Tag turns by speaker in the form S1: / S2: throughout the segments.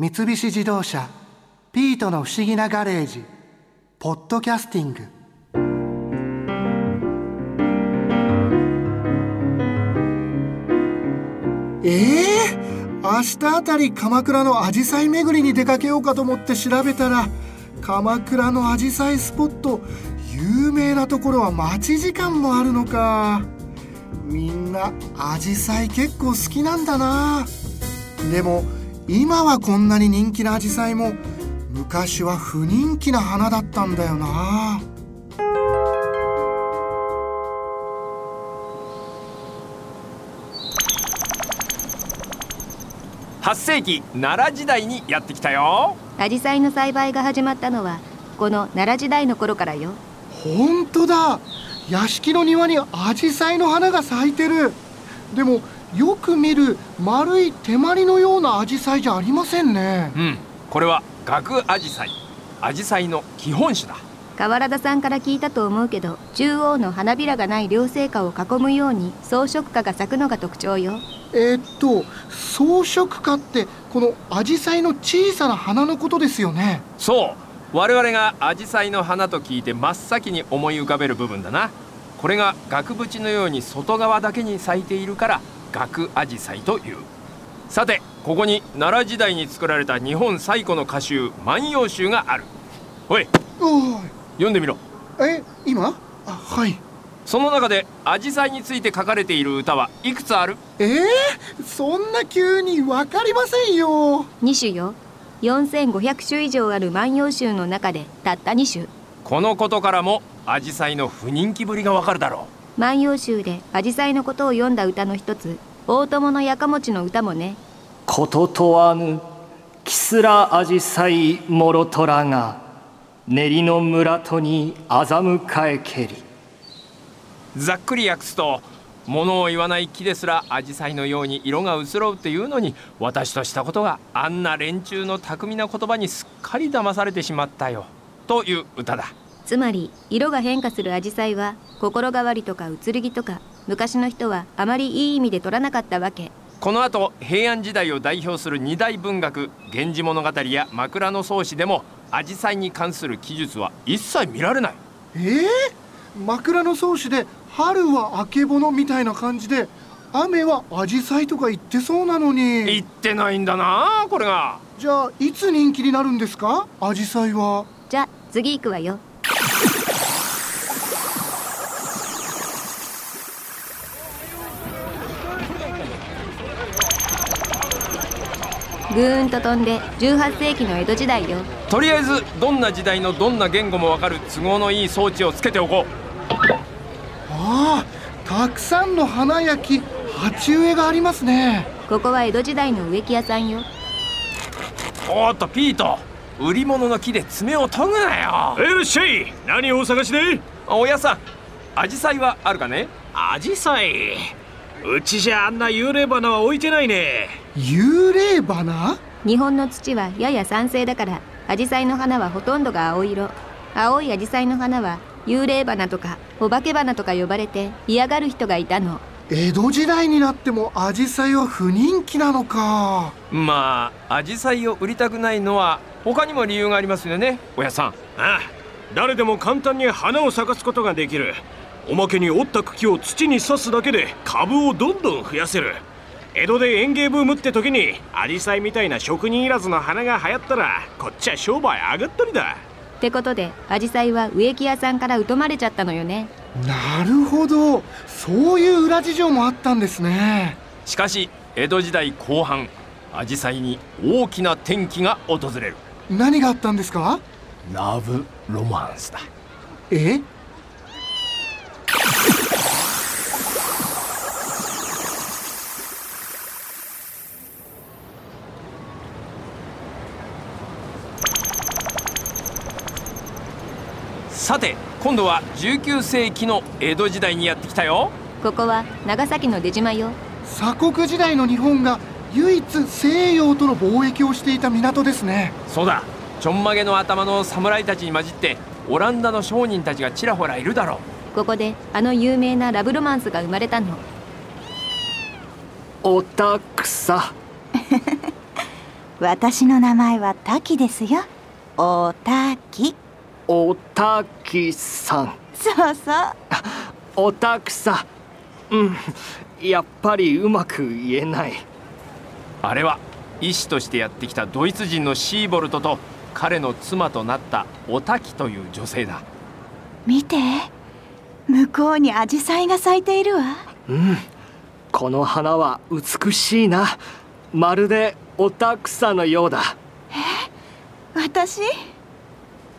S1: 三菱自動車「ピートの不思議なガレージ」「ポッドキャスティング」ええー、明日あたり鎌倉のアジサイ巡りに出かけようかと思って調べたら鎌倉のアジサイスポット有名なところは待ち時間もあるのか。みんなアジサイ結構好きなんだな。でも今はこんなに人気なアジサイも昔は不人気な花だったんだよな。
S2: 8世紀奈良時代にやってきたよ。
S3: アジサイの栽培が始まったのはこの奈良時代の頃からよ。
S1: 本当だ。屋敷の庭にアジサイの花が咲いてる。でもよく見る丸い手まりのようなアジサイじゃありませんね。
S2: うんこれは額アジサイ。アジサイの基本種だ。
S3: 河原田さんから聞いたと思うけど中央の花びらがない両生花を囲むように装飾花が咲くのが特徴よ。
S1: えー、っと装飾花ってこのアジサイの小さな花のことですよね。
S2: そう。我々がアジサイの花と聞いて真っ先に思い浮かべる部分だな。これが額縁のように外側だけに咲いているから額アジサイという。さてここに奈良時代に作られた日本最古の歌集「万葉集」がある。おい読んでみろ。
S1: え今？あはい。
S2: その中でアジサイについて書かれている歌はいくつある？
S1: えー、そんな急に分かりませんよ。
S3: 2種よ。4500種以上ある万葉集の中でたった2種。
S2: このことからもアジサイの不人気ぶりがわかるだろ
S3: う万葉集でアジサイのことを読んだ歌の一つ大友のやかもちの歌もね。
S4: こととわぬキスラアジサイモロトラが練りの村とに欺えけり。
S2: ざっくり訳すと物を言わない木ですらアジサイのように色が移ろうっていうのに私としたことがあんな連中の巧みな言葉にすっかり騙されてしまったよ。という歌だ
S3: つまり色が変化するアジサイは心変わりとか移り気とか昔の人はあまりいい意味で取らなかったわけ。
S2: この後平安時代を代表する二大文学「源氏物語」や「枕草子」でもアジサイに関する記述は一切見られない。
S1: えー、枕草子で春はあけぼのみたいな感じで雨はアジサイとか言ってそうなのに。
S2: 言ってないんだなこれが。
S1: じゃあいつ人気になるんですか？アジサイは
S3: じゃあ次行くわよぐーんと飛んで18世紀の江戸時代よ。
S2: とりあえずどんな時代のどんな言語もわかる都合のいい装置をつけておこう。
S1: ああたくさんの花焼き鉢植えがありますね。
S3: ここは江戸時代の植木屋さんよ。
S2: おっとピート。売り物の木で爪を研ぐな
S5: よ。いらっしゃい何をお探しで？
S2: おやさんアジサイはあるかね？
S5: アジサイ。うちじゃあんな幽霊花は置いてないね
S1: 幽霊花？
S3: 日本の土はやや酸性だからアジサイの花はほとんどが青色。青いアジサイの花は幽霊花とかお化け花とか呼ばれて嫌がる人がいたの。
S1: 江戸時代になってもアジサイは不人気なのか。
S2: まあアジサイを売りたくないのは他にも理由がありますよねおやさん。あ
S5: あ誰でも簡単に花を咲かすことができる。おまけに折った茎を土に刺すだけで株をどんどん増やせる江戸で園芸ブームって時にアジサイみたいな職人いらずの花が流行ったらこっちは商売上がったりだ。
S3: ってことでアジサイは植木屋さんから疎まれちゃったのよね。
S1: なるほど。そういう裏事情もあったんですね。
S2: しかし江戸時代後半アジサイに大きな転機が訪れる。
S1: 何があったんですか？
S2: ラブロマンスだ。
S1: え？
S2: さて今度は19世紀の江戸時代にやってきたよ。
S3: ここは長崎の出島よ。
S1: 鎖国時代の日本が唯一西洋との貿易をしていた港ですね。
S2: そうだ。ちょんまげの頭の侍たちに混じってオランダの商人たちがちらほらいるだろ
S3: う。ここであの有名なラブロマンスが生まれたの。
S4: おたくさ。
S6: 私の名前は滝ですよ。おたき
S4: おたきさん。
S6: そうそう
S4: おたくさうん。やっぱりうまく言えない。
S2: あれは医師としてやってきたドイツ人のシーボルトと彼の妻となったおたきという女性だ。
S6: 見て。向こうにアジサイが咲いているわ。
S4: うん。この花は美しいな。まるでおたくさのようだ。
S6: 私？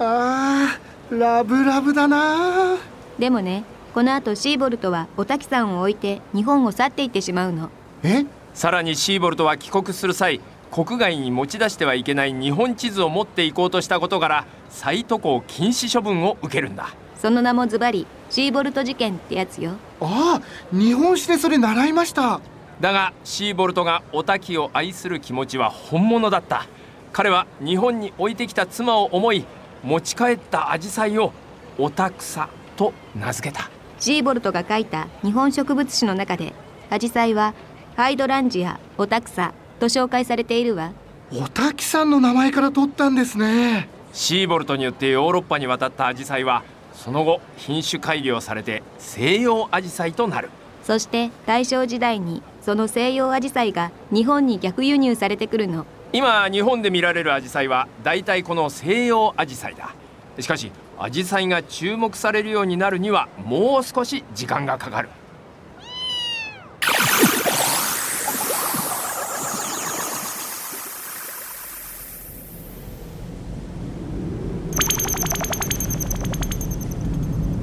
S1: あーラブラブだな。
S3: でもねこの後シーボルトはお滝さんを置いて日本を去っていってしまうの。
S1: え？
S2: さらにシーボルトは帰国する際国外に持ち出してはいけない日本地図を持っていこうとしたことから再渡航禁止処分を受けるんだ。
S3: その名もズバリシーボルト事件ってやつよ。
S1: ああ日本史でそれ習いました。
S2: だがシーボルトがおたきを愛する気持ちは本物だった。彼は日本に置いてきた妻を思い持ち帰ったアジサイをおたくさと名付けた。
S3: シーボルトが書いた日本植物誌の中でアジサイはハイドランジアオタクサと紹介されているわ。
S1: おたきさんの名前から取ったんですね。
S2: シーボルトによってヨーロッパに渡ったアジサイはその後品種改良されて西洋アジサイとなる。
S3: そして大正時代にその西洋アジサイが日本に逆輸入されてくるの
S2: 今日本で見られるアジサイは大体この西洋アジサイだ。しかしアジサイが注目されるようになるにはもう少し時間がかかる。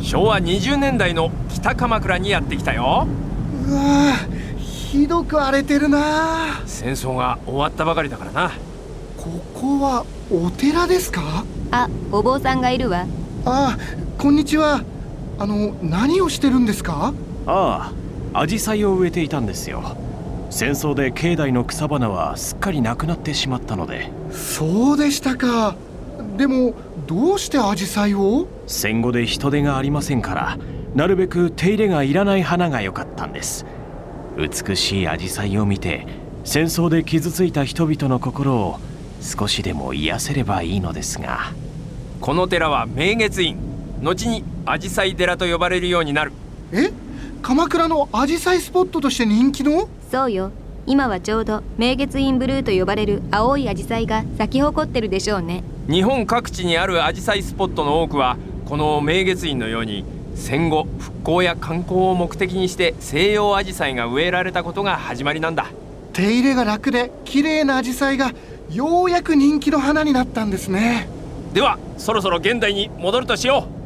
S2: 昭和20年代の北鎌倉にやってきたよ。
S1: うわひどく荒れてるな。
S2: 戦争が終わったばかりだからな。
S1: ここはお寺ですか？
S3: あお坊さんがいるわ。
S1: あこんにちは。あの何をしてるんですか？
S5: ああアジサイを植えていたんですよ。戦争で境内の草花はすっかりなくなってしまったので。
S1: そうでしたか。でもどうしてアジサイを？
S5: 戦後で人手がありませんからなるべく手入れがいらない花が良かったんです美しいアジサイを見て戦争で傷ついた人々の心を少しでも癒せればいいのですが。
S2: この寺は明月院。後にアジサイ寺と呼ばれるようになる。
S1: え？鎌倉のアジサイスポットとして人気の？
S3: そうよ。今はちょうど明月院ブルーと呼ばれる青いアジサイが咲き誇ってるでしょうね。
S2: 日本各地にあるアジサイスポットの多くはこの明月院のように戦後復興や観光を目的にして西洋アジサイが植えられたことが始まりなんだ。
S1: 手入れが楽で綺麗なアジサイがようやく人気の花になったんですね。
S2: ではそろそろ現代に戻るとしよう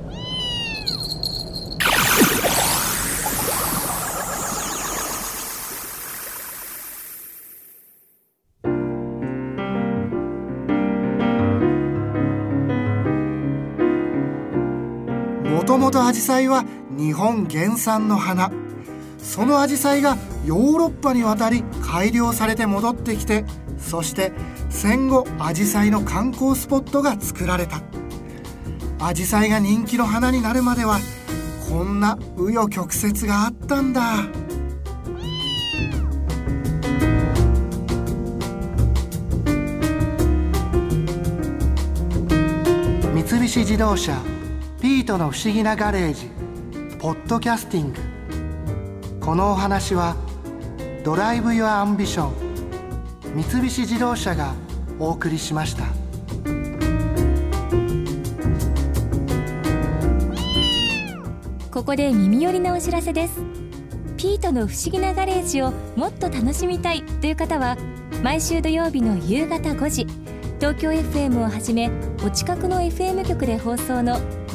S1: ともとアジサイは日本原産の花。そのアジサイがヨーロッパに渡り改良されて戻ってきてそして戦後アジサイの観光スポットが作られた。アジサイが人気の花になるまではこんな紆余曲折があったんだ。三菱自動車ピートの不思議なガレージポッドキャスティング。このお話は Drive your ambition 三菱自動車がお送りしました。
S7: ここで耳寄りなお知らせです。ピートの不思議なガレージをもっと楽しみたいという方は毎週土曜日の夕方5時東京 FM をはじめお近くの FM 局で放送の